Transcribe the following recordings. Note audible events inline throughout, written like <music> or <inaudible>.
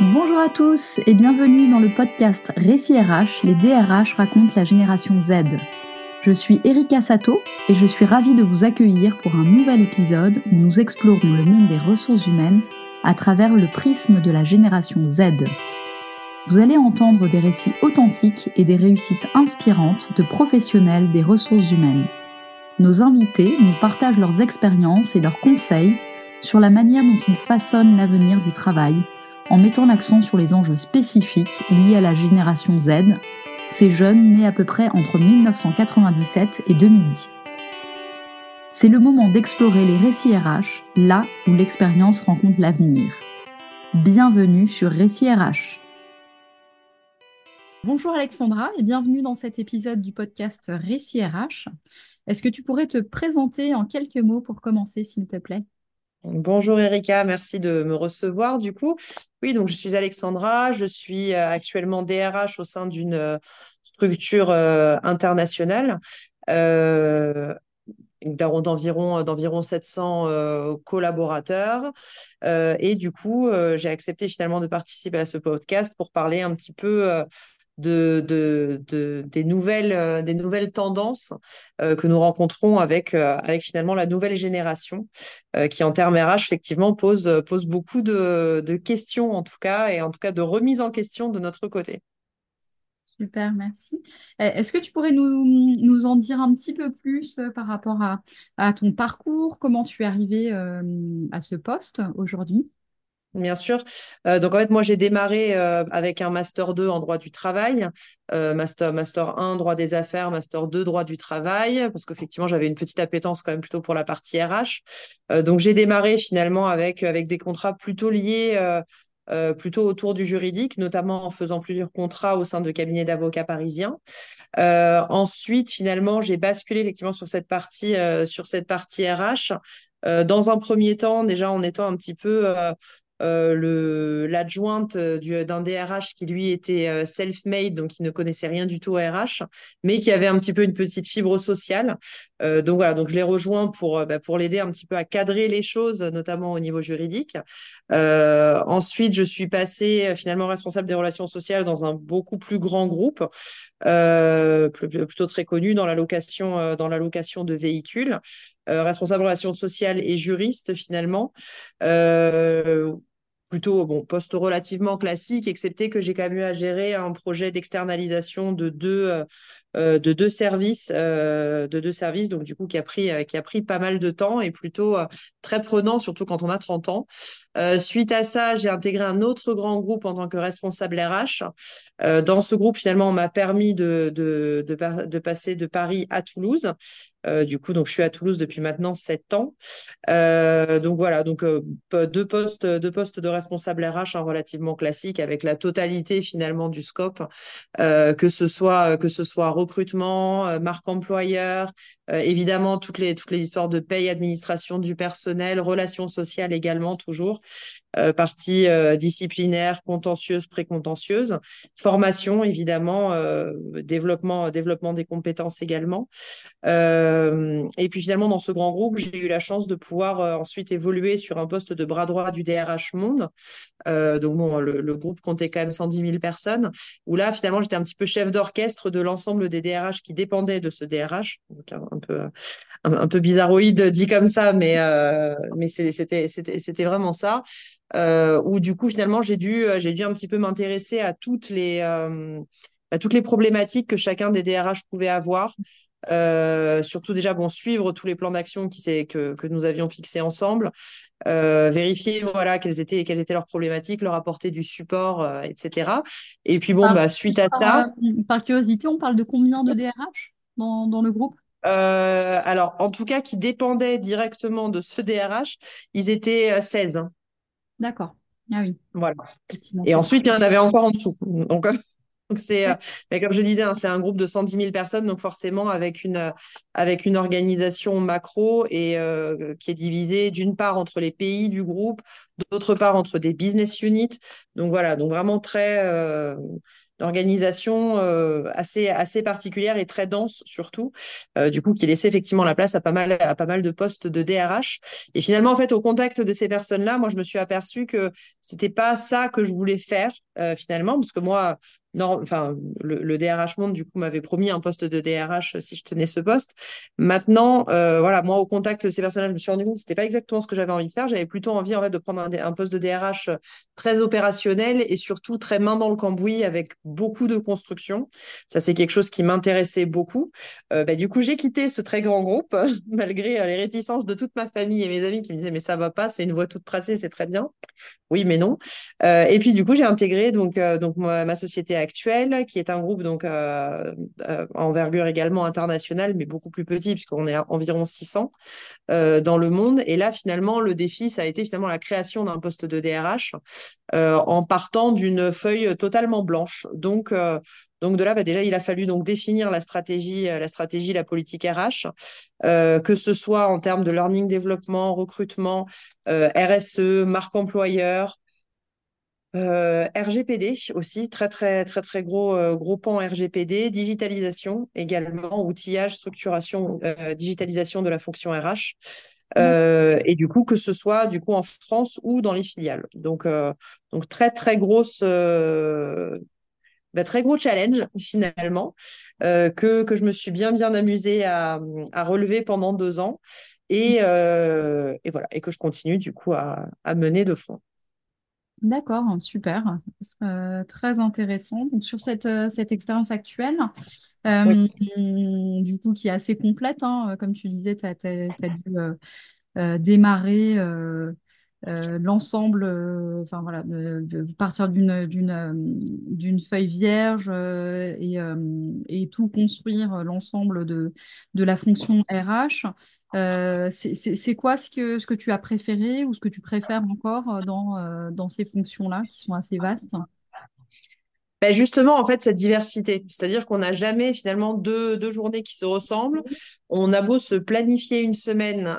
Bonjour à tous et bienvenue dans le podcast Récit RH, les DRH racontent la génération Z. Je suis Erika Sato et je suis ravie de vous accueillir pour un nouvel épisode où nous explorons le monde des ressources humaines à travers le prisme de la génération Z. Vous allez entendre des récits authentiques et des réussites inspirantes de professionnels des ressources humaines. Nos invités nous partagent leurs expériences et leurs conseils sur la manière dont ils façonnent l'avenir du travail en mettant l'accent sur les enjeux spécifiques liés à la génération Z, ces jeunes nés à peu près entre 1997 et 2010. C'est le moment d'explorer les récits RH, là où l'expérience rencontre l'avenir. Bienvenue sur Récits RH. Bonjour Alexandra et bienvenue dans cet épisode du podcast Récits RH. Est-ce que tu pourrais te présenter en quelques mots pour commencer, s'il te plaît? Bonjour Erika, merci de me recevoir du coup. Oui, donc je suis Alexandra, je suis euh, actuellement DRH au sein d'une euh, structure euh, internationale. D'environ d'environ 700 collaborateurs. Et du coup j'ai accepté finalement de participer à ce podcast pour parler un petit peu de, de, des, nouvelles, euh, des nouvelles tendances euh, que nous rencontrons avec, euh, avec finalement la nouvelle génération qui en termes RH effectivement pose, pose beaucoup de, de, questions en tout cas et en tout cas de remise en question de notre côté. Super, merci. Est-ce que tu pourrais nous, nous, en dire un petit peu plus par rapport à, à ton parcours, comment tu es arrivé à ce poste aujourd'hui? Bien sûr. Euh, donc en fait, moi j'ai démarré euh, avec un master 2 en droit du travail, euh, master master 1 droit des affaires, master 2 droit du travail, parce qu'effectivement j'avais une petite appétence quand même plutôt pour la partie RH. donc j'ai démarré finalement avec avec des contrats plutôt liés. plutôt autour du juridique, notamment en faisant plusieurs contrats au sein de cabinets d'avocats parisiens. ensuite, finalement, j'ai basculé effectivement sur cette partie, sur cette partie RH. dans un premier temps, déjà en étant un petit peu euh, l'adjointe euh, d'un DRH qui lui était euh, self-made, donc qui ne connaissait rien du tout au RH, mais qui avait un petit peu une petite fibre sociale. Donc voilà, donc je l'ai rejoint pour bah, pour l'aider un petit peu à cadrer les choses, notamment au niveau juridique. ensuite, je suis passée finalement responsable des relations sociales dans un beaucoup plus grand groupe, plutôt très connu dans la location dans la location de véhicules. responsable relations sociales et juriste finalement. Euh, plutôt bon poste relativement classique, excepté que j'ai quand même eu à gérer un projet d'externalisation de deux euh, euh, de deux services euh, de deux services donc du coup qui a pris qui a pris pas mal de temps et plutôt très prenant surtout quand on a 30 ans. suite à ça, j'ai intégré un autre grand groupe en tant que responsable RH. dans ce groupe, finalement, on m'a permis de, de, de, passer de Paris à Toulouse. Euh, du coup, donc je suis à Toulouse depuis maintenant sept ans. Euh, donc voilà, donc euh, deux postes, deux postes de responsable RH hein, relativement classiques avec la totalité finalement du scope, que ce soit que ce soit recrutement, marque employeur, évidemment toutes les toutes les histoires de paye, administration du personnel, relations sociales également toujours. Euh, partie euh, disciplinaire, contentieuse, précontentieuse, formation évidemment, euh, développement, développement des compétences également. et puis finalement, dans ce grand groupe, j'ai eu la chance de pouvoir ensuite évoluer sur un poste de bras droit du DRH Monde. donc bon, le, groupe comptait quand même 110 000 personnes, où là finalement j'étais un petit peu chef d'orchestre de l'ensemble des DRH qui dépendaient de ce DRH, donc un, peu un, peu bizarroïde dit comme ça, mais mais c'était c'était vraiment ça euh, où du coup finalement j'ai dû euh, j'ai dû un petit peu m'intéresser à toutes les euh, à toutes les problématiques que chacun des DRH pouvait avoir. Euh, surtout déjà bon suivre tous les plans d'action qui que, que nous avions fixés ensemble, euh, vérifier voilà quelles étaient quelles étaient leurs problématiques, leur apporter du support, euh, etc. Et puis bon bah suite à ça. Par curiosité, on parle de combien de DRH dans, dans le groupe? Alors en tout cas qui dépendaient directement de ce DRH, ils étaient 16. D'accord. Ah oui. Voilà. Et ensuite, il y en avait encore en dessous. Donc, <laughs> donc c'est, euh, mais comme je disais, hein, c'est un groupe de 110 000 personnes, donc forcément avec une, avec une organisation macro et euh, qui est divisée d'une part entre les pays du groupe, d'autre part entre des business units. Donc voilà, donc vraiment très, euh, organisation assez, assez particulière et très dense surtout, du coup, qui laissait effectivement la place à pas mal, à pas mal de postes de DRH. Et finalement, en fait, au contact de ces personnes-là, moi, je me suis aperçue que c'était pas ça que je voulais faire finalement, parce que moi, non, enfin, le, DRH Monde, du coup, m'avait promis un poste de DRH si je tenais ce poste. Maintenant, euh, voilà, moi, au contact de ces personnages, je me suis rendu compte que c'était pas exactement ce que j'avais envie de faire. J'avais plutôt envie, en fait, de prendre un, poste de DRH très opérationnel et surtout très main dans le cambouis avec beaucoup de construction. Ça, c'est quelque chose qui m'intéressait beaucoup. Euh, bah, du coup, j'ai quitté ce très grand groupe, <laughs> malgré euh, les réticences de toute ma famille et mes amis qui me disaient, mais ça va pas, c'est une voie toute tracée, c'est très bien. Oui, mais non. et puis, du coup, j'ai intégré donc, donc ma société actuelle, qui est un groupe donc euh, euh, envergure également internationale, mais beaucoup plus petit, puisqu'on est à environ 600 euh, dans le monde. Et là, finalement, le défi, ça a été finalement la création d'un poste de DRH en partant d'une feuille totalement blanche. Donc, donc de là, bah, déjà, il a fallu donc définir la stratégie, la stratégie, la politique RH, que ce soit en termes de learning, développement, recrutement, RSE, marque employeur, euh, RGPD aussi, très très très très gros euh, gros pan RGPD, digitalisation également, outillage, structuration, euh, digitalisation de la fonction RH. et du coup que ce soit du coup en France ou dans les filiales. Donc donc très très grosse bah, très gros challenge finalement que, que je me suis bien bien amusée à, à relever pendant deux ans et, et voilà et que je continue du coup à, à mener de front. D'accord, super, euh, très intéressant. Donc, sur cette, euh, cette expérience actuelle, euh, du coup, qui est assez complète, hein, comme tu disais, tu as, dû démarrer l'ensemble, enfin voilà, de, partir d'une d'une feuille vierge et, et tout construire l'ensemble de, de la fonction RH. Euh, c'est quoi ce que, ce que tu as préféré ou ce que tu préfères encore euh, dans, euh, dans ces fonctions-là qui sont assez vastes? Ben justement, en fait, cette diversité. C'est-à-dire qu'on n'a jamais finalement deux, journées qui se ressemblent. On a beau se planifier une semaine,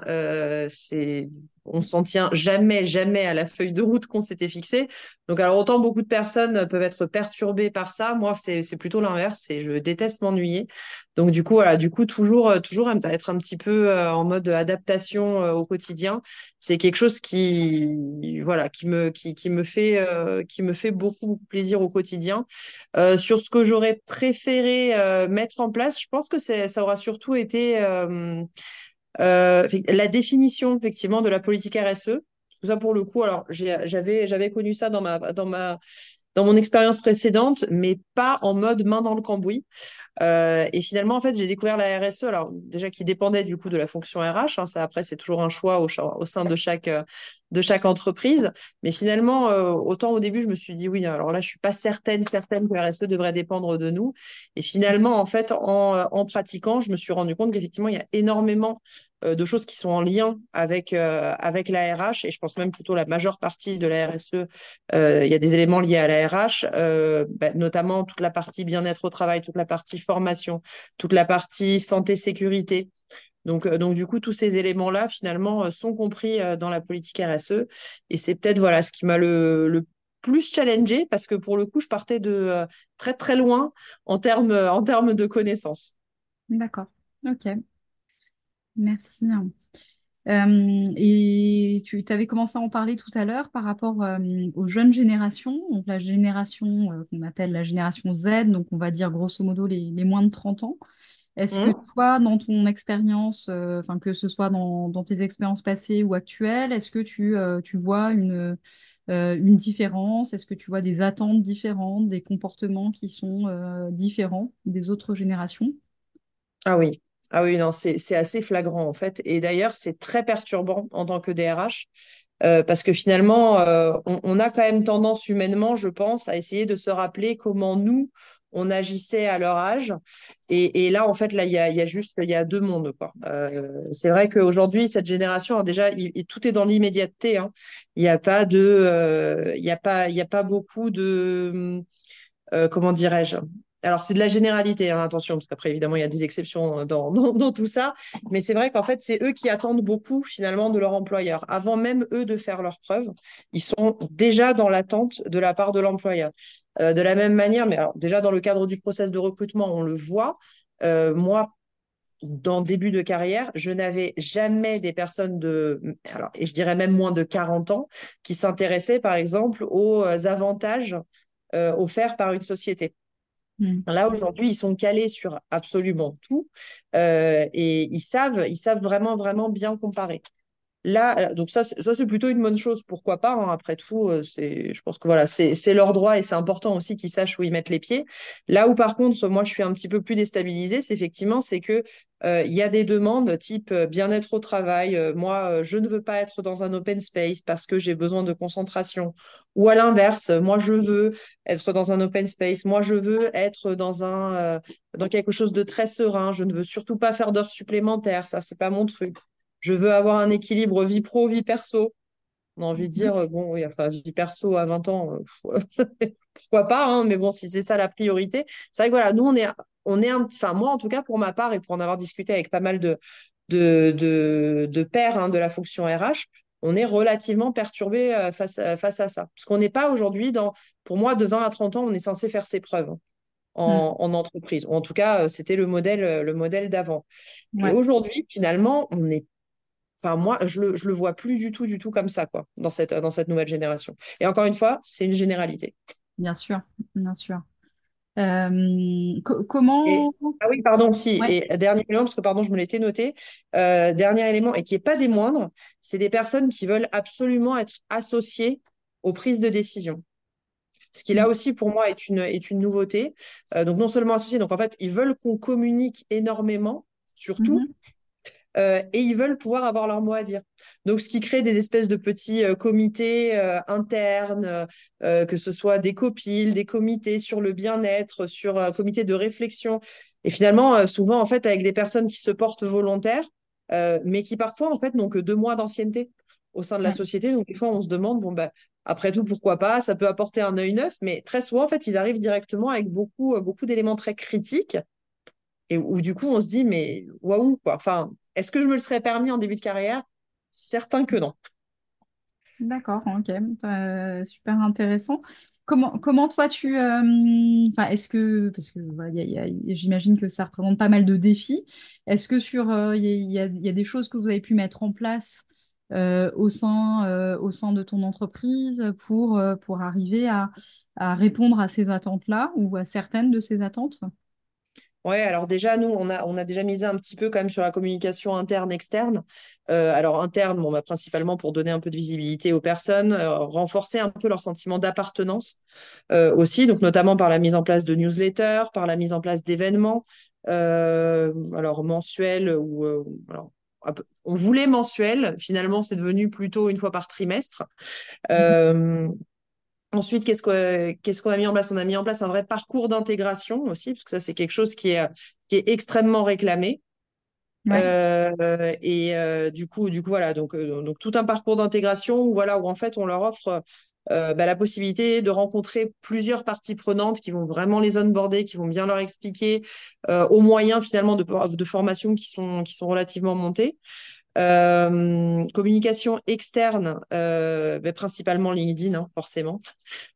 on s'en tient jamais, jamais à la feuille de route qu'on s'était fixée. Donc, alors autant beaucoup de personnes peuvent être perturbées par ça, moi c'est plutôt l'inverse. Et je déteste m'ennuyer. Donc du coup, voilà, du coup toujours, euh, toujours être un petit peu euh, en mode adaptation euh, au quotidien, c'est quelque chose qui, voilà, qui me, qui, me fait, qui me fait beaucoup, beaucoup plaisir au quotidien. sur ce que j'aurais préféré mettre en place, je pense que ça aura surtout été la définition effectivement de la politique RSE, pour le coup, alors j'avais j'avais connu ça dans ma dans ma dans mon expérience précédente, mais pas en mode main dans le cambouis. Euh, et finalement, en fait, j'ai découvert la RSE, alors déjà qui dépendait du coup de la fonction RH. Hein, ça après, c'est toujours un choix au, au, sein de chaque euh, de chaque entreprise. Mais finalement, euh, autant au début, je me suis dit oui. Alors là, je suis pas certaine certaine que la RSE devrait dépendre de nous. Et finalement, en fait, en, en pratiquant, je me suis rendu compte qu'effectivement, il y a énormément de choses qui sont en lien avec avec la RH et je pense même plutôt la majeure partie de la RSE il y a des éléments liés à la RH bah, notamment toute la partie bien-être au travail toute la partie formation, toute la partie santé, sécurité. Donc, euh, donc du coup, tous ces éléments-là, finalement, euh, sont compris euh, dans la politique RSE. Et c'est peut-être voilà, ce qui m'a le, plus challengé, parce que pour le coup, je partais de très, très loin en termes en termes de connaissances. D'accord. OK. Merci. Euh, et tu avais commencé à en parler tout à l'heure par rapport aux jeunes générations, donc la génération qu'on appelle la génération Z, donc on va dire grosso modo les, moins de 30 ans. Est-ce que mmh. toi, dans ton expérience, enfin que ce soit dans, tes expériences passées ou actuelles, est-ce que tu, tu vois une, une différence? Est-ce que tu vois des attentes différentes, des comportements qui sont différents des autres générations? Ah oui, ah oui, non, c'est assez flagrant en fait. Et d'ailleurs, c'est très perturbant en tant que DRH. Euh, parce que finalement, euh, on, a quand même tendance humainement, je pense, à essayer de se rappeler comment nous, on agissait à leur âge. Et, là, en fait, là, il y a, juste il y a deux mondes. Euh, c'est vrai qu'aujourd'hui, cette génération, déjà, tout est dans l'immédiateté. Hein. Il n'y a pas de, il y a pas, il y a pas beaucoup de, comment dirais-je, alors c'est de la généralité, hein, attention, parce qu'après, évidemment, il y a des exceptions <laughs> dans, dans, tout ça. Mais c'est vrai qu'en fait, c'est eux qui attendent beaucoup, finalement, de leur employeur. Avant même, eux, de faire leurs preuves, ils sont déjà dans l'attente de la part de l'employeur. Euh, de la même manière, mais déjà dans le cadre du process de recrutement, on le voit. Euh, moi, dans début de carrière, je n'avais jamais des personnes de, et je dirais même moins de 40 ans, qui s'intéressaient, par exemple, aux avantages offerts par une société. Hmm. Là, aujourd'hui, ils sont calés sur absolument tout euh, et ils savent, ils savent vraiment, vraiment bien comparer. Là, euh, donc ça, ça c'est plutôt une bonne chose. Pourquoi pas hein, Après tout, euh, c'est, je pense que voilà, c'est, leur droit et c'est important aussi qu'ils sachent où ils mettent les pieds. Là où par contre, moi, je suis un petit peu plus déstabilisée, c'est effectivement, c'est que euh, il y a des demandes type bien-être au travail. moi, je ne veux pas être dans un open space parce que j'ai besoin de concentration. Ou à l'inverse, moi, je veux être dans un open space. Moi, je veux être dans un dans quelque chose de très serein. Je ne veux surtout pas faire d'heures supplémentaires. Ça, c'est pas mon truc je veux avoir un équilibre vie pro, vie perso. On a envie de mhm. dire, bon, oui, enfin, vie perso à 20 ans, euh, <laughs> pourquoi pas, hein, mais bon, si c'est ça la priorité. C'est vrai que voilà, nous, on est, on est un petit, enfin, moi, en tout cas, pour ma part, et pour en avoir discuté avec pas mal de, de, de, de pairs hein, de la fonction RH, on est relativement perturbé euh, face, à, face à ça. Parce qu'on n'est pas aujourd'hui dans, pour moi, de 20 à 30 ans, on est censé faire ses preuves en, mm. en entreprise. Ou en tout cas, euh, c'était le modèle, le modèle d'avant. Et aujourd'hui, finalement, on n'est Enfin, moi, je le, le vois plus du tout, du tout comme ça, quoi, dans cette, dans cette nouvelle génération. Et encore une fois, c'est une généralité. Bien sûr, bien sûr. Euh, comment Ah oui, pardon, si. Et dernier élément, parce que pardon, je me l'étais noté. Euh, dernier élément, et qui n'est pas des moindres, c'est des personnes qui veulent absolument être associées aux prises de décision. Ce qui là mm. aussi pour moi est une, est une nouveauté. Euh, donc non seulement associés, donc en fait ils veulent qu'on communique énormément, surtout, mm-hmm. Euh, et ils veulent pouvoir avoir leur mot à dire. Donc, ce qui crée des espèces de petits euh, comités euh, internes, que ce soit des copiles, des comités sur le bien-être, sur un comité de réflexion. Et finalement, souvent, en fait, avec des personnes qui se portent volontaires, mais qui parfois, en fait, n'ont que deux mois d'ancienneté au sein de la société. Donc, des fois, on se demande, bon, bah, après tout, pourquoi pas? Ça peut apporter un œil neuf, mais très souvent, en fait, ils arrivent directement avec beaucoup, beaucoup d'éléments très critiques et où du coup on se dit mais waouh quoi. Enfin, est-ce que je me le serais permis en début de carrière? Certain que non. D'accord, ok, euh, super intéressant. Comment, comment toi tu, euh, est-ce que parce que j'imagine que ça représente pas mal de défis. Est-ce que sur euh, il y, a, des choses que vous avez pu mettre en place au sein au sein de ton entreprise pour pour arriver à, à répondre à ces attentes-là ou à certaines de ces attentes? Ouais, alors déjà, nous, on a, on a déjà misé un petit peu quand même sur la communication interne, externe. Euh, alors interne, bon, bah, principalement pour donner un peu de visibilité aux personnes, euh, renforcer un peu leur sentiment d'appartenance euh, aussi, donc notamment par la mise en place de newsletters, par la mise en place d'événements, alors mensuels ou alors, on voulait mensuel, finalement c'est devenu plutôt une fois par trimestre. Mmh Ensuite, qu'est-ce qu'on a mis en place? On a mis en place un vrai parcours d'intégration aussi, parce que ça, c'est quelque chose qui est, qui est extrêmement réclamé. Euh, et euh, du coup, du coup, voilà, donc, euh, donc tout un parcours d'intégration où, voilà, où en fait, on leur offre bah, la possibilité de rencontrer plusieurs parties prenantes qui vont vraiment les onboarder, qui vont bien leur expliquer aux moyens finalement de, de formation qui sont, qui sont relativement montés. Euh, communication externe, euh, ben, principalement LinkedIn, hein, forcément,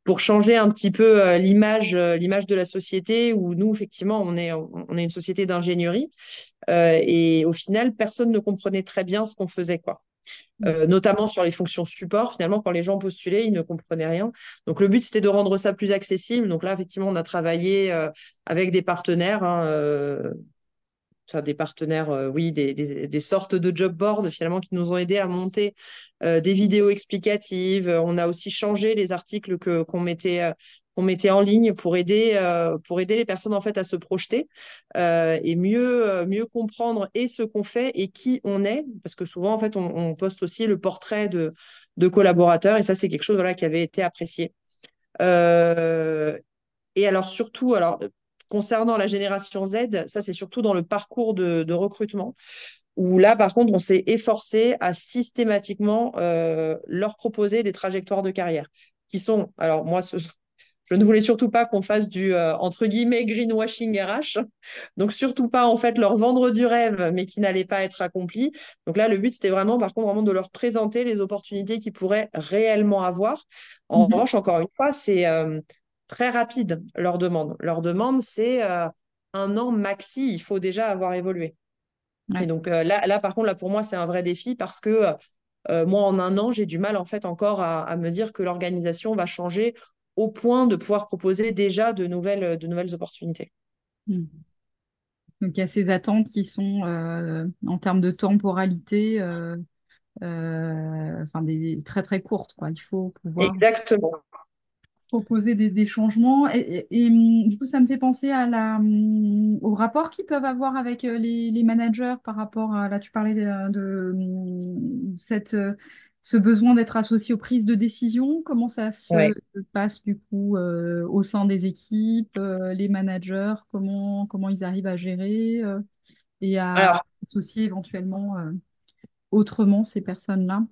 pour changer un petit peu euh, l'image, l'image de la société où nous, effectivement, on est, on est une société d'ingénierie et au final, personne ne comprenait très bien ce qu'on faisait, quoi. Mmh. notamment sur les fonctions support. Finalement, quand les gens postulaient, ils ne comprenaient rien. Donc, le but, c'était de rendre ça plus accessible. Donc là, effectivement, on a travaillé avec des partenaires, hein, des partenaires, euh, oui, des, sortes de job boards finalement qui nous ont aidés à monter euh, des vidéos explicatives. On a aussi changé les articles que qu'on mettait euh, mettait en ligne pour aider pour aider les personnes en fait à se projeter et mieux mieux comprendre et ce qu'on fait et qui on est parce que souvent en fait on, on poste aussi le portrait de de collaborateurs et ça c'est quelque chose voilà qui avait été apprécié. et alors surtout, alors Concernant la génération Z, ça c'est surtout dans le parcours de, recrutement, où là par contre on s'est efforcé à systématiquement euh, leur proposer des trajectoires de carrière qui sont, alors moi je ne voulais surtout pas qu'on fasse du entre guillemets greenwashing RH. Donc surtout pas en fait leur vendre du rêve, mais qui n'allait pas être accompli. Donc là, le but c'était vraiment, par contre, vraiment de leur présenter les opportunités qu'ils pourraient réellement avoir. En mhm. revanche, encore une fois, c'est très rapide leur demande. Leur demande, c'est un an maxi. Il faut déjà avoir évolué. Et donc là, là, par contre, là pour moi, c'est un vrai défi parce que euh, moi, en un an, j'ai du mal en fait encore à, me dire que l'organisation va changer au point de pouvoir proposer déjà de nouvelles, de nouvelles opportunités. Hmm. Donc, il y a ces attentes qui sont, euh, en termes de temporalité, euh, enfin, des, très très courtes. Quoi. Il faut pouvoir. Exactement proposer des, changements. Et, du coup, ça me fait penser à la, hum, au rapport qu'ils peuvent avoir avec euh, les, managers par rapport à, là, tu parlais de, hum, cette, euh, ce besoin d'être associé aux prises de décision. Comment ça se passe du coup euh, au sein des équipes, les managers, comment, comment ils arrivent à gérer et à associer éventuellement autrement ces personnes-là?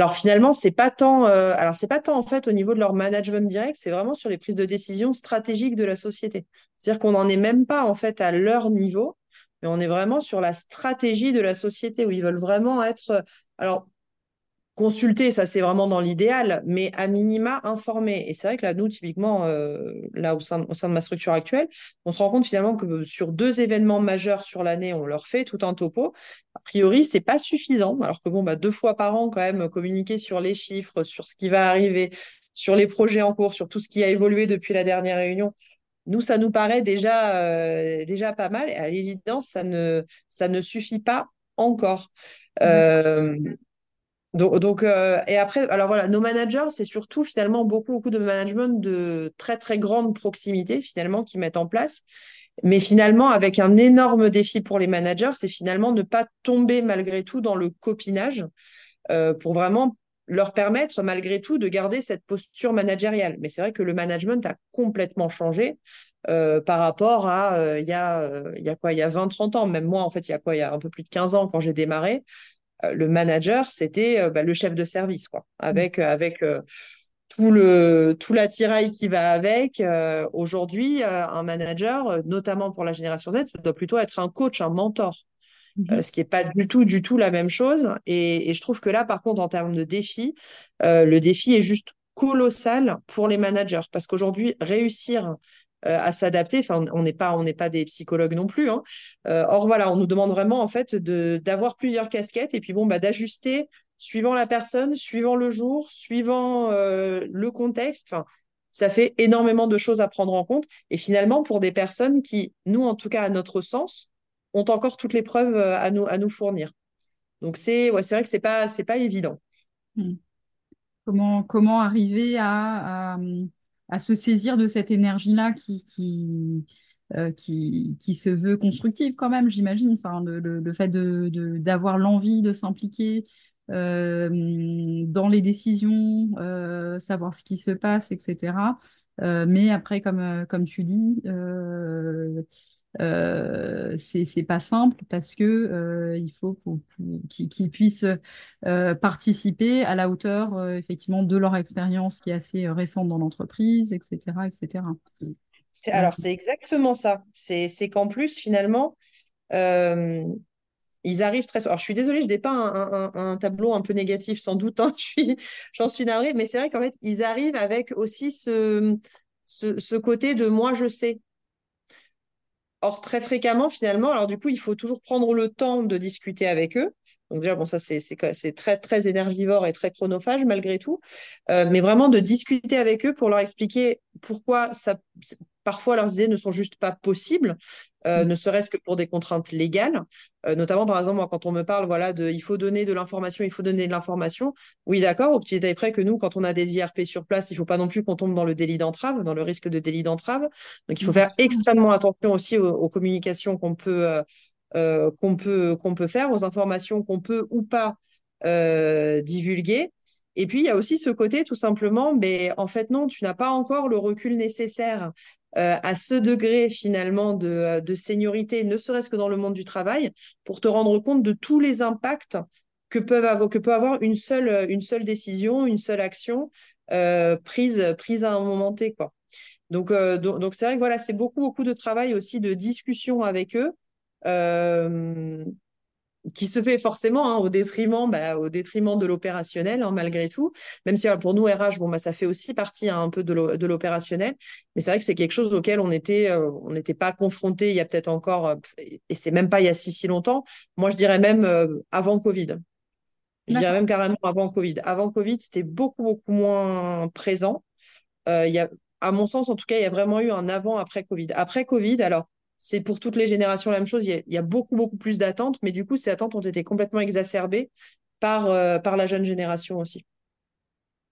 Alors finalement, c'est pas euh, pas tant en fait au niveau de leur management direct, c'est vraiment sur les prises de décision stratégiques de la société. C'est-à-dire qu'on n'en est même pas en fait à leur niveau, mais on est vraiment sur la stratégie de la société où ils veulent vraiment être. Alors consulter, ça c'est vraiment dans l'idéal, mais à minima informer. Et c'est vrai que là, nous, typiquement, euh, là au sein, au sein de ma structure actuelle, on se rend compte finalement que sur deux événements majeurs sur l'année, on leur fait tout un topo. A priori, c'est pas suffisant, alors que bon, bah, deux fois par an, quand même, communiquer sur les chiffres, sur ce qui va arriver, sur les projets en cours, sur tout ce qui a évolué depuis la dernière réunion. Nous, ça nous paraît déjà, euh, déjà pas mal. Et à l'évidence, ça ne, ça ne suffit pas encore. Euh, donc, euh, et après, alors voilà, nos managers, c'est surtout finalement beaucoup, beaucoup de management de très, très grande proximité finalement qui mettent en place. Mais finalement, avec un énorme défi pour les managers, c'est finalement ne pas tomber malgré tout dans le copinage euh, pour vraiment leur permettre malgré tout de garder cette posture managériale. Mais c'est vrai que le management a complètement changé euh, par rapport à il y a il y a quoi? Il y a 20 30 ans même moi en fait il y a quoi? Il y a un peu plus de 15 ans quand j'ai démarré euh, le manager, c'était euh, bah, le chef de service, quoi, avec, euh, avec tout le tout l'attirail qui va avec. Aujourd'hui, un manager, notamment pour la génération Z, doit plutôt être un coach, un mentor. Mhm. ce qui n'est pas du tout, du tout la même chose. Et, je trouve que là, par contre, en termes de défi, le défi est juste colossal pour les managers. Parce qu'aujourd'hui, réussir euh, à s'adapter. Enfin, on n'est pas, on n'est pas des psychologues non plus. Hein. Euh, or voilà, on nous demande vraiment en fait de d'avoir plusieurs casquettes et puis bon, bah d'ajuster suivant la personne, suivant le jour, suivant euh, le contexte. Enfin, ça fait énormément de choses à prendre en compte. Et finalement, pour des personnes qui, nous, en tout cas, à notre sens, ont encore toutes les preuves à nous, à nous fournir. Donc, c'est ouais, vrai que ce n'est pas, pas évident. Hmm. Comment, comment arriver à se saisir de cette énergie-là qui, qui, euh, qui, qui, se veut constructive quand même, j'imagine. Enfin, le, le, fait d'avoir de, l'envie de s'impliquer euh, dans les décisions, euh, savoir ce qui se passe, etc. mais après, comme, comme tu dis, euh, c'est pas simple parce que euh, il faut qu'ils puissent euh, participer à la hauteur euh, effectivement de leur expérience qui est assez récente dans l'entreprise, etc., etc. Alors c'est exactement ça. C'est qu'en plus finalement ils arrivent très. Alors je suis désolée, je n'ai pas un, un, tableau un peu négatif sans doute. Hein, <laughs> j'en suis, suis navrée, mais c'est vrai qu'en fait ils arrivent avec aussi ce, ce, ce côté de moi je sais. Or, très fréquemment, finalement, alors du coup, il faut toujours prendre le temps de discuter avec eux. Donc déjà, bon, ça, c'est très, très énergivore et très chronophage malgré tout. Euh, mais vraiment de discuter avec eux pour leur expliquer pourquoi ça, parfois leurs idées ne sont juste pas possibles, euh, mm. ne serait-ce que pour des contraintes légales. Euh, notamment, par exemple, moi, quand on me parle voilà, de il faut donner de l'information, il faut donner de l'information. Oui, d'accord, au petit détail près que nous, quand on a des IRP sur place, il ne faut pas non plus qu'on tombe dans le délit d'entrave, dans le risque de délit d'entrave. Donc, il faut mm. faire extrêmement attention aussi aux, communications qu'on peut, euh, qu'on peut, qu'on peut faire, aux informations qu'on peut ou pas divulguer. Et puis, il y a aussi ce côté, tout simplement, mais en fait, non, tu n'as pas encore le recul nécessaire euh, à ce degré finalement de, euh, de seniorité, ne serait-ce que dans le monde du travail, pour te rendre compte de tous les impacts que, peuvent que peut avoir une seule, une seule décision, une seule action prise, prise à un moment T. Quoi. Donc, donc, c'est vrai que voilà, c'est beaucoup, beaucoup de travail aussi de discussion avec eux qui se fait forcément hein, au détriment, bah, au détriment de l'opérationnel hein, malgré tout. Même si pour nous RH, bon bah ça fait aussi partie hein, un peu de l'opérationnel, mais c'est vrai que c'est quelque chose auquel on était, euh, on n'était pas confronté il y a peut-être encore, euh, et c'est même pas il y a si si longtemps. Moi je dirais même euh, avant Covid. Je dirais même carrément avant Covid. Avant Covid, c'était beaucoup beaucoup moins présent. il y a, à mon sens en tout cas, il y a vraiment eu un avant après Covid. Après Covid, alors c'est pour toutes les générations la même chose. Il y a, beaucoup, beaucoup plus d'attentes, mais du coup, ces attentes ont été complètement exacerbées par, euh, par la jeune génération aussi.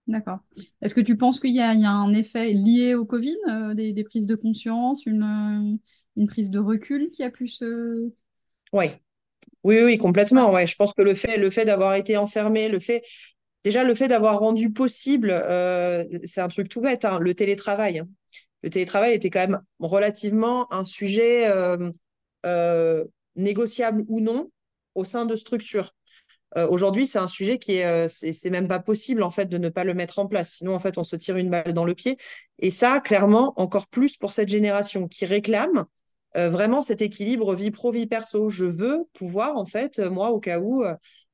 D'accord. Est-ce que tu penses qu'il y, a un effet lié au Covid, euh, des, prises de conscience, une, une, prise de recul qui a pu se... Oui, oui, oui, complètement. Ouais. Je pense que le fait, le fait d'avoir été enfermé, le fait, déjà le fait d'avoir rendu possible, euh, c'est un truc tout bête, hein, le télétravail. Hein le télétravail était quand même relativement un sujet euh, euh, négociable ou non au sein de structures. Euh, aujourd'hui, c'est un sujet qui est, c'est même pas possible en fait de ne pas le mettre en place. Sinon, en fait, on se tire une balle dans le pied. Et ça, clairement, encore plus pour cette génération qui réclame vraiment cet équilibre vie pro vie perso. Je veux pouvoir en fait, moi, au cas où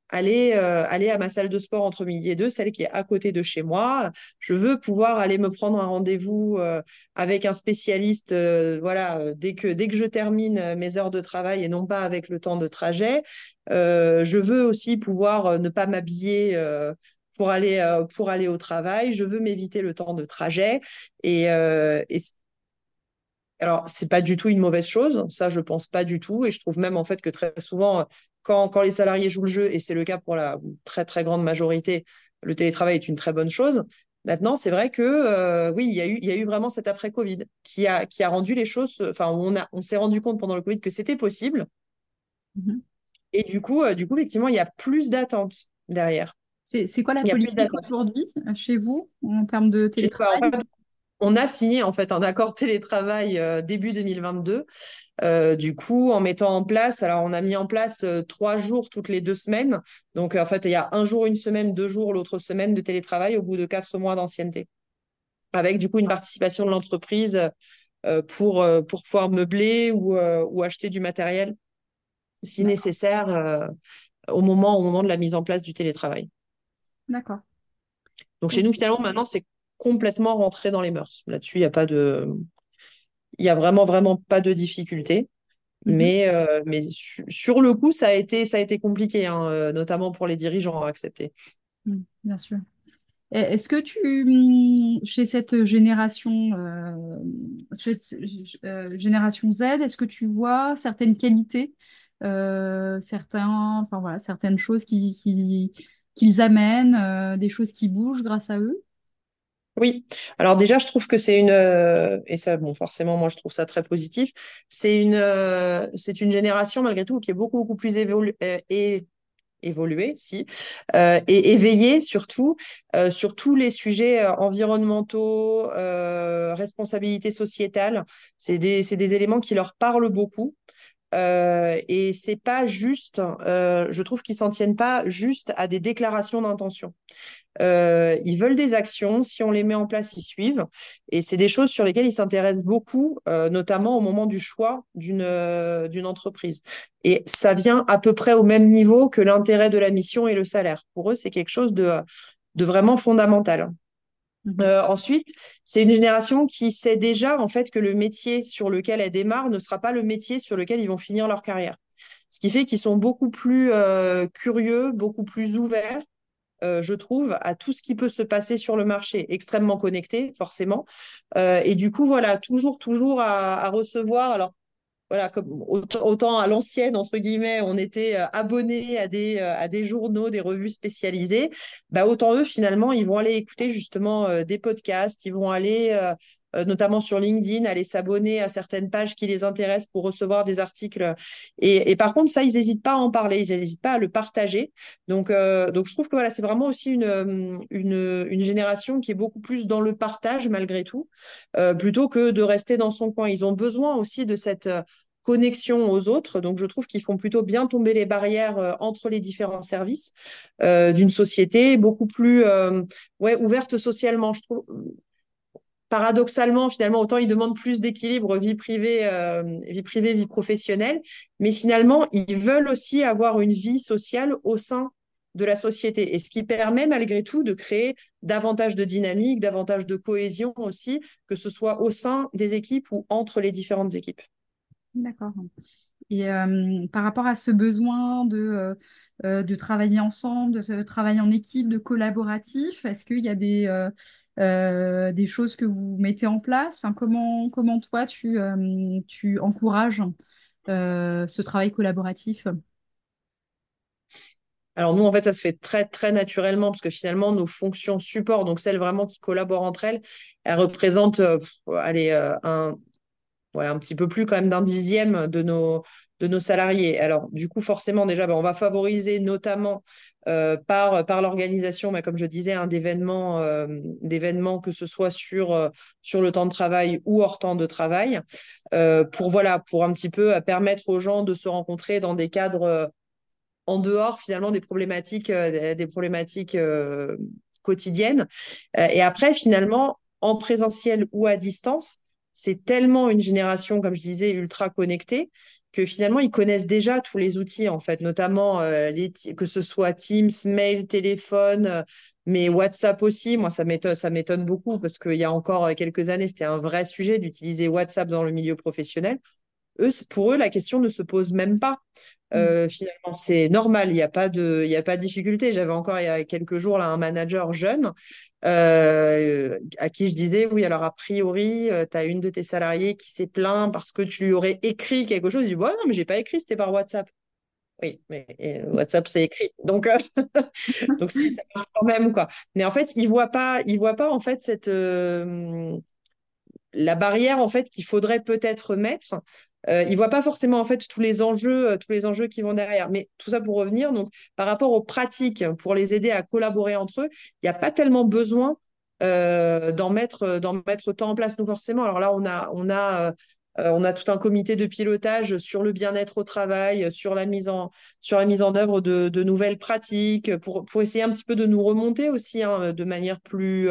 aller, euh, aller à ma salle de sport entre midi et deux, celle qui est à côté de chez moi. Je veux pouvoir aller me prendre un rendez-vous euh, avec un spécialiste, euh, voilà, dès que dès que je termine mes heures de travail et non pas avec le temps de trajet. je veux aussi pouvoir ne pas m'habiller. pour aller pour aller au travail, je veux m'éviter le temps de trajet et, et alors, c'est pas du tout une mauvaise chose, ça je pense pas du tout, et je trouve même en fait que très souvent, quand, quand les salariés jouent le jeu, et c'est le cas pour la très très grande majorité, le télétravail est une très bonne chose. Maintenant, c'est vrai que euh, oui, il y, a eu, il y a eu vraiment cet après-Covid qui a, qui a rendu les choses, enfin, on, a, on s'est rendu compte pendant le Covid que c'était possible. Mm-hmm. Et du coup, euh, du coup, effectivement, il y a plus d'attentes derrière. C'est quoi la politique aujourd'hui euh, chez vous en termes de télétravail? On a signé en fait un accord télétravail euh, début 2022. Euh, du coup, en mettant en place, alors on a mis en place euh, trois jours toutes les deux semaines. Donc en fait, il y a un jour une semaine, deux jours l'autre semaine de télétravail au bout de quatre mois d'ancienneté, avec du coup une participation de l'entreprise pour pour pouvoir meubler ou, ou acheter du matériel si nécessaire au moment au moment de la mise en place du télétravail. D'accord. Donc chez nous finalement maintenant c'est complètement rentré dans les mœurs. Là-dessus, il n'y a pas de. Il y a vraiment, vraiment pas de difficulté. Mhm. Mais, euh, mais sur le coup, ça a été, ça a été compliqué, hein, euh, notamment pour les dirigeants à accepter. Mm, bien sûr. Est-ce que tu, mm, chez cette génération, euh, génération Z, est-ce que tu vois certaines qualités, certains, enfin voilà, certaines choses qui, qui, qu'ils amènent, des choses qui bougent grâce à eux? Oui, alors déjà, je trouve que c'est une, euh, et ça, bon, forcément, moi, je trouve ça très positif. C'est une, euh, c'est une génération malgré tout qui est beaucoup beaucoup plus évoluée euh, et évoluée, si, et éveillée surtout sur tous les sujets environnementaux, responsabilité sociétale. C'est des, c'est des éléments qui leur parlent beaucoup. Euh, et c'est pas juste, euh, je trouve qu'ils s'en tiennent pas juste à des déclarations d'intention. Euh, ils veulent des actions, si on les met en place, ils suivent. Et c'est des choses sur lesquelles ils s'intéressent beaucoup, notamment au moment du choix d'une entreprise. Et ça vient à peu près au même niveau que l'intérêt de la mission et le salaire. Pour eux, c'est quelque chose de vraiment fondamental. Mhm. Euh, ensuite, c'est une génération qui sait déjà en fait que le métier sur lequel elle démarre ne sera pas le métier sur lequel ils vont finir leur carrière. Ce qui fait qu'ils sont beaucoup plus euh, curieux, beaucoup plus ouverts, euh, je trouve, à tout ce qui peut se passer sur le marché, extrêmement connectés, forcément. et du coup, voilà, toujours, toujours à, à recevoir. Alors, voilà, comme autant, à l'ancienne, entre guillemets, on était euh, abonnés à des, euh, à des journaux, des revues spécialisées, bah, autant eux, finalement, ils vont aller écouter justement euh, des podcasts, ils vont aller notamment sur LinkedIn, aller s'abonner à certaines pages qui les intéressent pour recevoir des articles. Et, par contre, ça, ils n'hésitent pas à en parler, ils n'hésitent pas à le partager. Donc, euh, donc je trouve que voilà, c'est vraiment aussi une, euh, une, une, génération qui est beaucoup plus dans le partage malgré tout, plutôt que de rester dans son coin. Ils ont besoin aussi de cette connexion aux autres. Donc, je trouve qu'ils font plutôt bien tomber les barrières entre les différents services d'une société, beaucoup plus ouais, ouverte socialement. Je trouve, paradoxalement, finalement, autant ils demandent plus d'équilibre vie privée, vie privée, vie professionnelle, mais finalement, ils veulent aussi avoir une vie sociale au sein de la société. Et ce qui permet malgré tout de créer davantage de dynamique, davantage de cohésion aussi, que ce soit au sein des équipes ou entre les différentes équipes. D'accord. Et euh, par rapport à ce besoin de, euh, euh, de travailler ensemble, de travailler en équipe, de collaboratif, est-ce qu'il y a des, des choses que vous mettez en place? Enfin, comment, comment toi, tu, tu encourages ce travail collaboratif? Alors nous, en fait, ça se fait très, très naturellement parce que finalement, nos fonctions support, donc celles vraiment qui collaborent entre elles, elles représentent euh, allez, euh, un, ouais, un petit peu plus quand même d'un dixième de nos, de nos salariés. Alors du coup, forcément, déjà, ben, on va favoriser notamment euh, par, par l'organisation, mais comme je disais, hein, d'événements, d'événements que ce soit sur, sur le temps de travail ou hors temps de travail, pour, voilà, pour un petit peu permettre aux gens de se rencontrer dans des cadres en dehors finalement des problématiques, euh, des problématiques euh, quotidiennes. Euh, et après, finalement, en présentiel ou à distance, c'est tellement une génération, comme je disais, ultra connectée que finalement, ils connaissent déjà tous les outils, en fait, notamment les, que ce soit Teams, mail, téléphone, mais WhatsApp aussi. Moi, m'étonne, ça m'étonne beaucoup parce qu'il y a encore quelques années, c'était un vrai sujet d'utiliser WhatsApp dans le milieu professionnel. Eux, pour eux, la question ne se pose même pas. Mm. Euh, finalement, c'est normal, il n'y a, pas de, il a pas de difficulté. J'avais encore il y a quelques jours là, un manager jeune euh, à qui je disais Oui, alors a priori, euh, tu as une de tes salariés qui s'est plaint parce que tu lui aurais écrit quelque chose. Il dit Non, mais j'ai pas écrit, c'était par WhatsApp. Oui, mais WhatsApp, c'est écrit. Donc, <laughs> donc si, ça marche quand même. Quoi. Mais en fait, il ne voit pas, il voit pas en fait cette. la barrière en fait qu'il faudrait peut-être mettre euh, ils voient pas forcément en fait tous les enjeux, euh, tous les enjeux qui vont derrière. Mais tout ça pour revenir, donc par rapport aux pratiques, pour les aider à collaborer entre eux, il n'y a pas tellement besoin euh, d'en mettre, d'en tant en place nous forcément. Alors là, on a, on a on tout un comité de pilotage sur le bien-être au travail, sur la mise en, œuvre de, nouvelles pratiques, pour, pour essayer un petit peu de nous remonter aussi hein, de manière plus,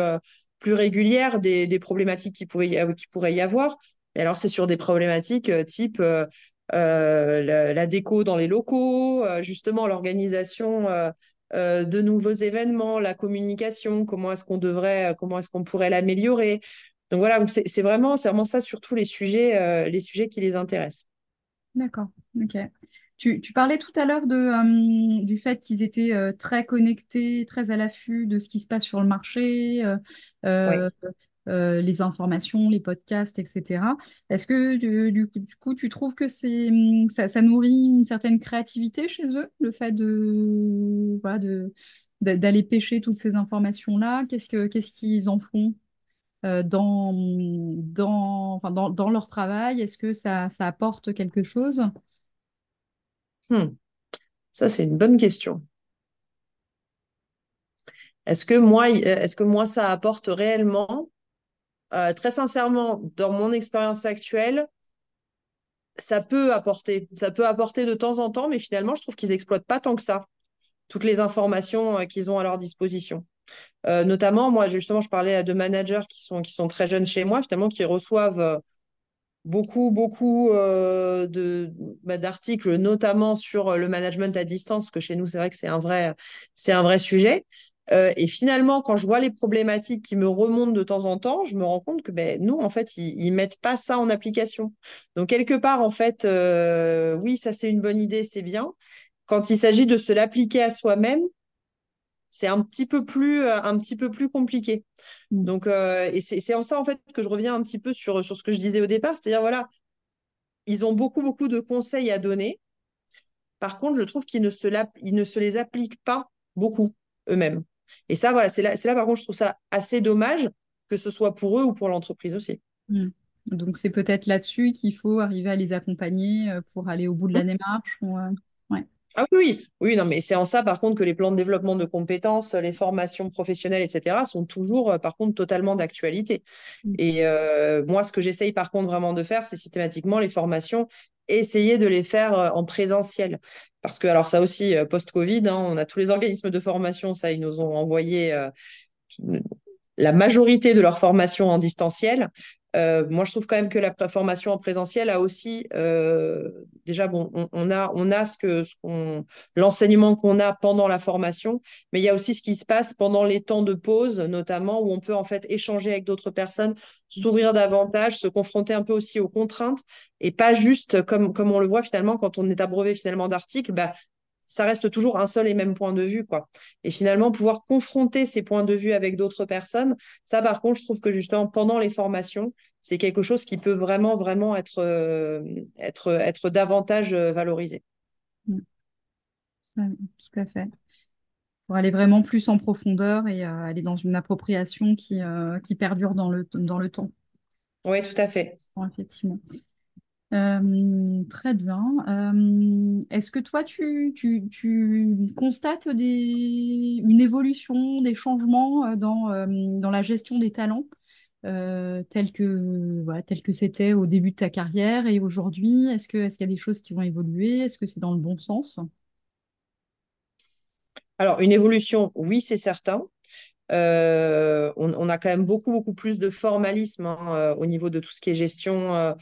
régulière des, problématiques qui pourraient y avoir. Et alors, c'est sur des problématiques euh, type euh, euh, la, déco dans les locaux, justement l'organisation de nouveaux événements, la communication, comment est-ce qu'on devrait, comment est-ce qu'on pourrait l'améliorer. Donc voilà, c'est vraiment, vraiment ça, surtout les sujets, les sujets qui les intéressent. D'accord, ok. Tu, parlais tout à l'heure de, du fait qu'ils étaient très connectés, très à l'affût de ce qui se passe sur le marché, euh, les informations, les podcasts, etc. Est-ce que du, coup, tu trouves que c'est, hum, ça, nourrit une certaine créativité chez eux, le fait de, d'aller pêcher toutes ces informations-là? Qu'est-ce, que, qu'est-ce qu'ils en font euh, dans, dans, dans, leur travail? Est-ce que ça, apporte quelque chose? Hmm. Ça, c'est une bonne question. Est-ce que est-ce que moi, ça apporte réellement euh, très sincèrement, dans mon expérience actuelle, ça peut apporter. Ça peut apporter de temps en temps, mais finalement, je trouve qu'ils n'exploitent pas tant que ça toutes les informations euh, qu'ils ont à leur disposition. Euh, notamment, moi, justement, je parlais à deux managers qui sont, qui sont très jeunes chez moi, finalement, qui reçoivent beaucoup, beaucoup bah, d'articles, notamment sur le management à distance, que chez nous, c'est vrai que c'est un c'est un vrai sujet. Euh, et finalement, quand je vois les problématiques qui me remontent de temps en temps, je me rends compte que ben, nous, en fait, ils ne mettent pas ça en application. Donc, quelque part, en fait, euh, oui, ça c'est une bonne idée, c'est bien. Quand il s'agit de se l'appliquer à soi-même, c'est un petit peu plus, euh, un petit peu plus compliqué. Mmh. Donc, et c'est en ça, en fait, que je reviens un petit peu sur, sur ce que je disais au départ. C'est-à-dire, voilà, ils ont beaucoup, beaucoup de conseils à donner. Par contre, je trouve qu'ils ne, se ne se les appliquent pas beaucoup eux-mêmes. Et ça, voilà, c'est là, là, par contre, je trouve ça assez dommage, que ce soit pour eux ou pour l'entreprise aussi. Mmh. Donc, c'est peut-être là-dessus qu'il faut arriver à les accompagner euh, pour aller au bout de la démarche. Euh, ah oui, oui, non, mais c'est en ça, par contre, que les plans de développement de compétences, les formations professionnelles, etc., sont toujours, euh, par contre, totalement d'actualité. Mmh. Et moi, ce que j'essaye, par contre, vraiment de faire, c'est systématiquement les formations essayer de les faire en présentiel. Parce que, alors ça aussi, post-Covid, hein, on a tous les organismes de formation, ça, ils nous ont envoyé la majorité de leur formation en distanciel. Euh, moi, je trouve quand même que la formation en présentiel a aussi, euh, déjà, bon, on, a, on a ce que, l'enseignement qu'on a pendant la formation, mais il y a aussi ce qui se passe pendant les temps de pause, notamment où on peut en fait échanger avec d'autres personnes, s'ouvrir davantage, se confronter un peu aussi aux contraintes et pas juste comme, comme on le voit finalement quand on est abreuvé finalement d'articles, bah, ça reste toujours un seul et même point de vue, quoi. Et finalement, pouvoir confronter ces points de vue avec d'autres personnes, ça, par contre, je trouve que justement, pendant les formations, c'est quelque chose qui peut vraiment, vraiment être, euh, être, être davantage euh, valorisé. Mm. tout à fait. Pour aller vraiment plus en profondeur et euh, aller dans une appropriation qui, qui perdure dans le, dans le temps. Oui, tout à fait. Effectivement. Euh, très bien. Euh, est-ce que toi, tu, constates une évolution, des changements euh, dans, la gestion des talents tels que voilà, tel que c'était au début de ta carrière et aujourd'hui? Que, est-ce qu'il y a des choses qui vont évoluer? Est-ce que c'est dans le bon sens? Alors, une évolution, oui, c'est certain. On, a quand même beaucoup, beaucoup plus de formalisme hein, au niveau de tout ce qui est gestion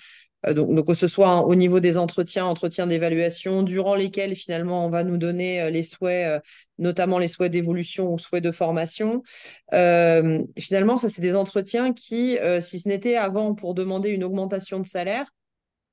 euh, donc, que ce soit au niveau des entretiens, entretiens d'évaluation, durant lesquels finalement on va nous donner euh, les souhaits, euh, notamment les souhaits d'évolution ou souhaits de formation. finalement, ça, c'est des entretiens qui, si ce n'était avant pour demander une augmentation de salaire,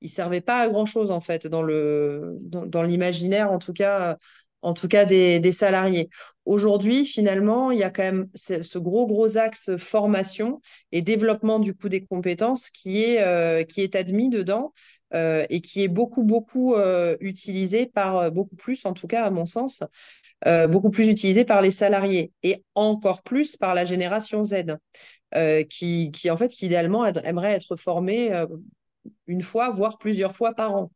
ils servaient pas à grand chose en fait dans le dans l'imaginaire en tout cas en tout cas des, salariés. Aujourd'hui, finalement, il y a quand même ce, gros, gros axe formation et développement du coup des compétences qui est, euh, qui est admis dedans euh, et qui est beaucoup, beaucoup euh, utilisé par, beaucoup plus en tout cas à mon sens, beaucoup plus utilisé par les salariés et encore plus par la génération Z. qui, qui en fait idéalement aimerait être formée une fois, voire plusieurs fois par an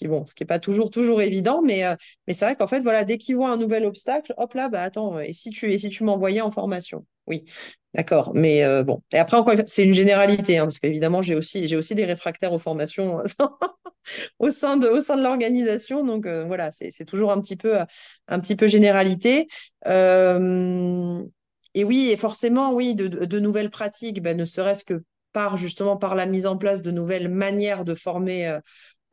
qui bon, ce qui est pas toujours toujours évident, mais euh, mais c'est vrai qu'en fait voilà, dès qu'ils voient un nouvel obstacle, hop là, bah attends, et si tu et si tu m'envoyais en formation, oui, d'accord, mais euh, bon. Et après encore, c'est une généralité, hein, parce qu'évidemment j'ai aussi j'ai aussi des réfractaires aux formations <laughs> au sein de au sein de l'organisation, donc euh, voilà, c'est toujours un petit peu un petit peu généralité. et oui, et forcément, oui, de, de, nouvelles pratiques, ben, ne serait-ce que par justement par la mise en place de nouvelles manières de former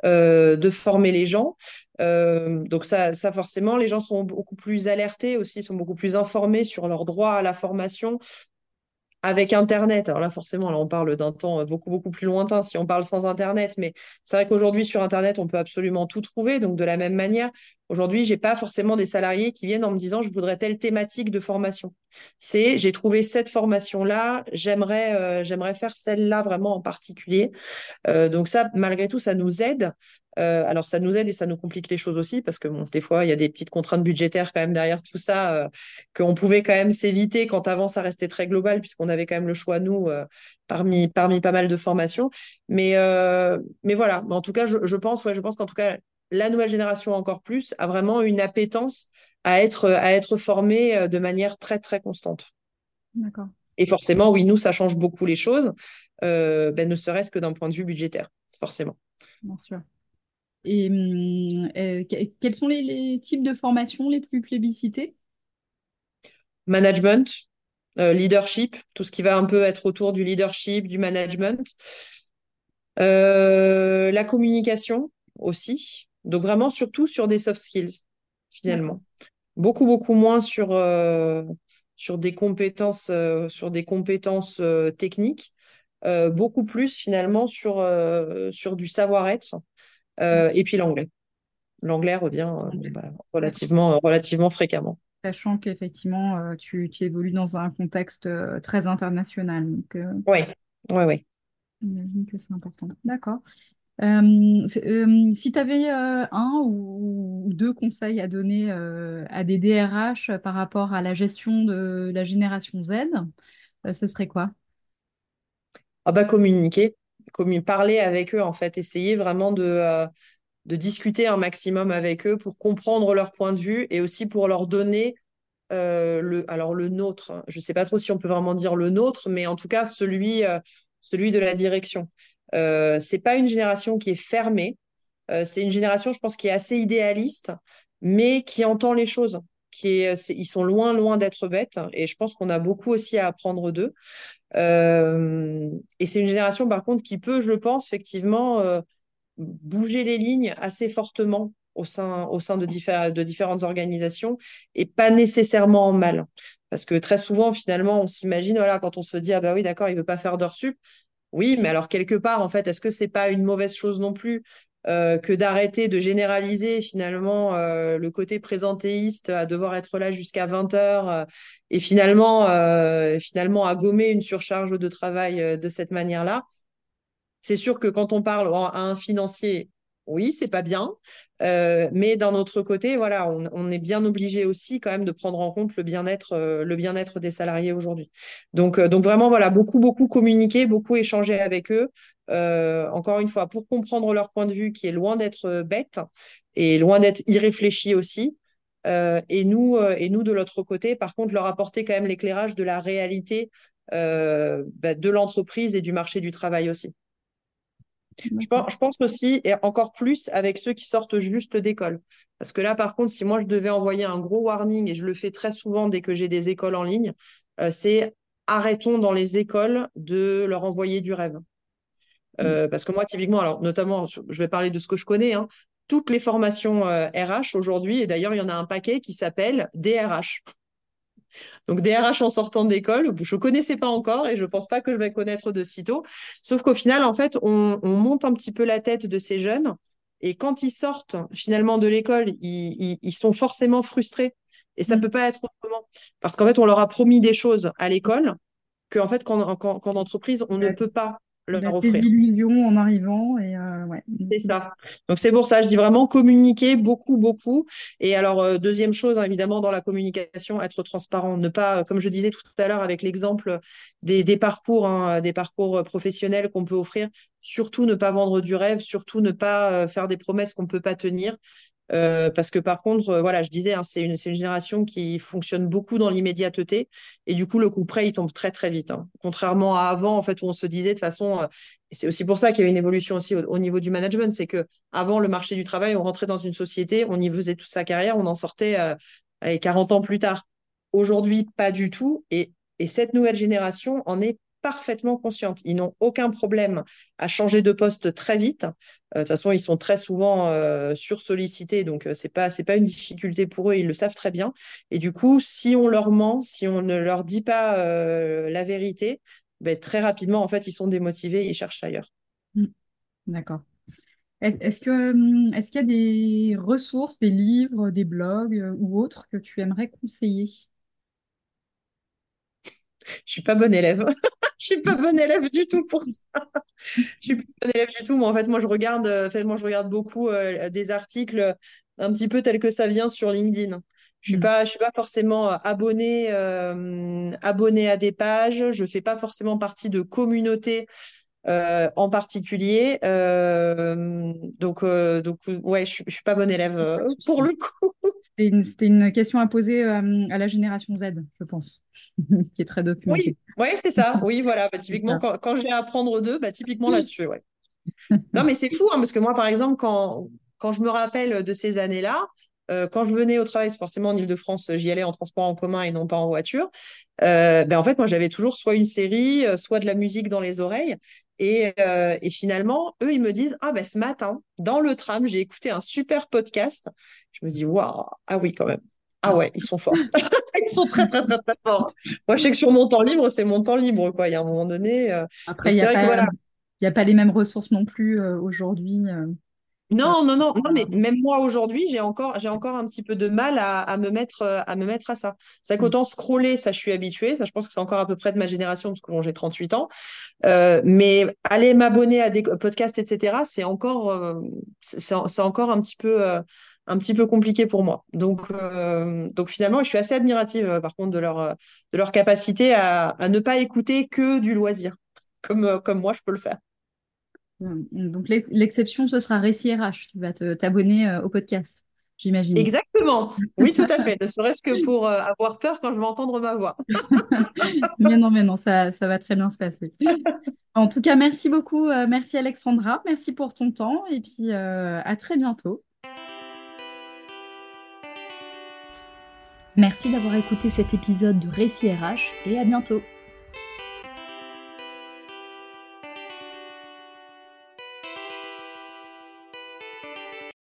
euh, de former les gens. Euh, donc ça, ça, forcément, les gens sont beaucoup plus alertés aussi, sont beaucoup plus informés sur leur droit à la formation, avec Internet, alors là forcément, là on parle d'un temps beaucoup beaucoup plus lointain si on parle sans Internet, mais c'est vrai qu'aujourd'hui sur Internet on peut absolument tout trouver. Donc de la même manière, aujourd'hui j'ai pas forcément des salariés qui viennent en me disant je voudrais telle thématique de formation. C'est j'ai trouvé cette formation là, j'aimerais euh, faire celle-là vraiment en particulier. Euh, donc ça malgré tout ça nous aide euh, alors, ça nous aide et ça nous complique les choses aussi parce que bon, des fois, il y a des petites contraintes budgétaires quand même derrière tout ça euh, qu'on pouvait quand même s'éviter quand avant ça restait très global puisqu'on avait quand même le choix, nous, euh, parmi, parmi pas mal de formations. Mais, mais voilà, en tout cas, je, pense, ouais, je pense qu'en tout cas, la nouvelle génération encore plus a vraiment une appétence à être, à être formée de manière très, très constante. D'accord. Et forcément, oui, nous, ça change beaucoup les choses, ben, ne serait-ce que d'un point de vue budgétaire, forcément. Bien sûr. Et hum, euh, quels sont les, types de formations les plus plébiscités Management, euh, leadership, tout ce qui va un peu être autour du leadership, du management. Euh, la communication aussi. Donc vraiment surtout sur des soft skills, finalement. Beaucoup, beaucoup moins sur, sur des compétences, sur des compétences techniques. beaucoup plus finalement sur, sur du savoir-être et puis l'anglais. L'anglais revient euh, bah, relativement, euh, relativement fréquemment. Sachant qu'effectivement, tu, tu, évolues dans un contexte très international. Oui, oui, oui. J'imagine que c'est important. D'accord. si tu avais un ou, deux conseils à donner à des DRH par rapport à la gestion de la génération Z, ce serait quoi? Ah bah, Communiquer parler avec eux, en fait, essayer vraiment de, euh, de discuter un maximum avec eux pour comprendre leur point de vue et aussi pour leur donner euh, le, alors le nôtre. Je ne sais pas trop si on peut vraiment dire le nôtre, mais en tout cas celui, euh, celui de la direction. Euh, c'est pas une génération qui est fermée. c'est une génération, je pense, qui est assez idéaliste, mais qui entend les choses. Qui est, ils sont loin, loin d'être bêtes. Et je pense qu'on a beaucoup aussi à apprendre d'eux. Et c'est une génération, par contre, qui peut, je le pense, effectivement, bouger les lignes assez fortement au sein, de, différentes organisations et pas nécessairement en mal. Parce que très souvent, finalement, on s'imagine, voilà, quand on se dit, ah ben oui, d'accord, il veut pas faire d'heures sup. Oui, mais alors quelque part, en fait, est-ce que c'est pas une mauvaise chose non plus euh, que d'arrêter de généraliser finalement euh, le côté présentéiste à devoir être là jusqu'à 20 heures euh, et finalement, finalement à gommer une surcharge de travail de cette manière-là. C'est sûr que quand on parle à un financier, oui, c'est pas bien, euh, mais d'un autre côté, voilà, on, est bien obligé aussi quand même de prendre en compte le bien-être, euh, le bien-être des salariés aujourd'hui. Donc, euh, donc vraiment, voilà, beaucoup, beaucoup communiquer, beaucoup échanger avec eux. encore une fois, pour comprendre leur point de vue, qui est loin d'être bête et loin d'être irréfléchi aussi. et nous, et nous de l'autre côté, par contre, leur apporter quand même l'éclairage de la réalité bah, de l'entreprise et du marché du travail aussi. Je pense, je pense, aussi, et encore plus avec ceux qui sortent juste d'école. Parce que là, par contre, si moi je devais envoyer un gros warning, et je le fais très souvent dès que j'ai des écoles en ligne, euh, c'est arrêtons dans les écoles de leur envoyer du rêve. Euh, parce que moi, typiquement, alors notamment, je vais parler de ce que je connais, hein, toutes les formations RH euh, aujourd'hui, et d'ailleurs, il y en a un paquet qui s'appelle DRH. Donc DRH en sortant d'école, je ne connaissais pas encore et je ne pense pas que je vais connaître de sitôt. Sauf qu'au final, en fait, on, monte un petit peu la tête de ces jeunes et quand ils sortent finalement de l'école, ils, sont forcément frustrés. Et ça ne mmh. peut pas être autrement. Parce qu'en fait, on leur a promis des choses à l'école qu'en fait, qu'en entreprise, on ne peut pas leur offrir. en arrivant et euh, ouais. C'est ça. Donc c'est pour ça, je dis vraiment communiquer beaucoup, beaucoup. Et alors euh, deuxième chose, hein, évidemment dans la communication, être transparent, ne pas, comme je disais tout à l'heure avec l'exemple des, des, parcours, hein, des parcours professionnels qu'on peut offrir, surtout ne pas vendre du rêve, surtout ne pas euh, faire des promesses qu'on peut pas tenir. Euh, parce que par contre, euh, voilà, je disais, hein, c'est une, une, génération qui fonctionne beaucoup dans l'immédiateté et du coup, le coup près, il tombe très très vite. Hein. Contrairement à avant, en fait, où on se disait de façon, euh, c'est aussi pour ça qu'il y a une évolution aussi au, niveau du management, c'est que avant le marché du travail, on rentrait dans une société, on y faisait toute sa carrière, on en sortait 40 ans plus tard. Aujourd'hui, pas du tout. Et, et cette nouvelle génération en est parfaitement consciente. Ils n'ont aucun problème à changer de poste très vite. Euh, de toute façon, ils sont très souvent euh, sursollicités, donc euh, c'est pas c'est pas une difficulté pour eux. Ils le savent très bien. Et du coup, si on leur ment, si on ne leur dit pas la vérité, ben, très rapidement, en fait, ils sont démotivés, ils cherchent ailleurs. Mmh. D'accord. Est-ce que hum, est-ce qu'il y a des ressources, des livres, des blogs ou autres que tu aimerais conseiller? Je suis pas bonne élève. Je suis pas bonne élève du tout pour ça. je suis pas bonne élève du tout. En fait, moi, je regarde, euh, moi, je regarde beaucoup euh, des articles un petit peu tels que ça vient sur LinkedIn. Je suis mm. pas, je suis pas forcément euh, abonnée, abonnée à des pages. Je fais pas forcément partie de communautés en particulier. donc, donc, ouais, je, je suis pas bonne élève pour le coup. C'était une, question à poser euh, à la génération Z, je pense, <laughs> qui est très documentée. Oui, ouais, c'est ça. <laughs> Oui, voilà. Bah, typiquement, quand, j'ai à apprendre d'eux, bah, typiquement là-dessus, ouais. non, mais c'est fou, hein, parce que moi, par exemple, quand, quand je me rappelle de ces années-là, euh, quand je venais au travail, forcément en Ile-de-France, j'y allais en transport en commun et non pas en voiture. Euh, ben en fait, moi, j'avais toujours soit une série, soit de la musique dans les oreilles. Et, et finalement, eux, ils me disent Ah, ben ce matin, dans le tram, j'ai écouté un super podcast je me dis, waouh, ah oui, quand même. Ah ouais, ils sont forts. <laughs> ils sont très, très, très, très forts. Moi, je sais que sur mon temps libre, c'est mon temps libre, quoi. Il y a un moment donné. Euh, Après, il n'y a, pas, a pas les mêmes ressources non plus euh, aujourd'hui. Euh. Non, non, non, non, mais même moi aujourd'hui, j'ai encore, j'ai encore un petit peu de mal à, me mettre, à me mettre à ça. C'est mm. qu'autant scroller, ça, je suis habituée. Ça, je pense que c'est encore à peu près de ma génération parce que bon, j'ai 38 ans. mais aller m'abonner à des podcasts, etc., c'est encore, c'est encore un petit peu, un petit peu compliqué pour moi. Donc, euh, donc finalement, je suis assez admirative euh, par contre de leur, euh, de leur capacité à, ne pas écouter que du loisir, comme, comme moi je peux le faire. Donc l'exception, ce sera Récit RH. Tu vas t'abonner au podcast. j'imagine. Exactement. Oui, tout à <laughs> fait. Ne serait-ce que pour euh, avoir peur quand je vais entendre ma voix. <laughs> mais non, mais non, ça, ça va très bien se passer. En tout cas, merci beaucoup. Euh, merci Alexandra. Merci pour ton temps. Et puis, euh, à très bientôt. Merci d'avoir écouté cet épisode de Récit RH et à bientôt.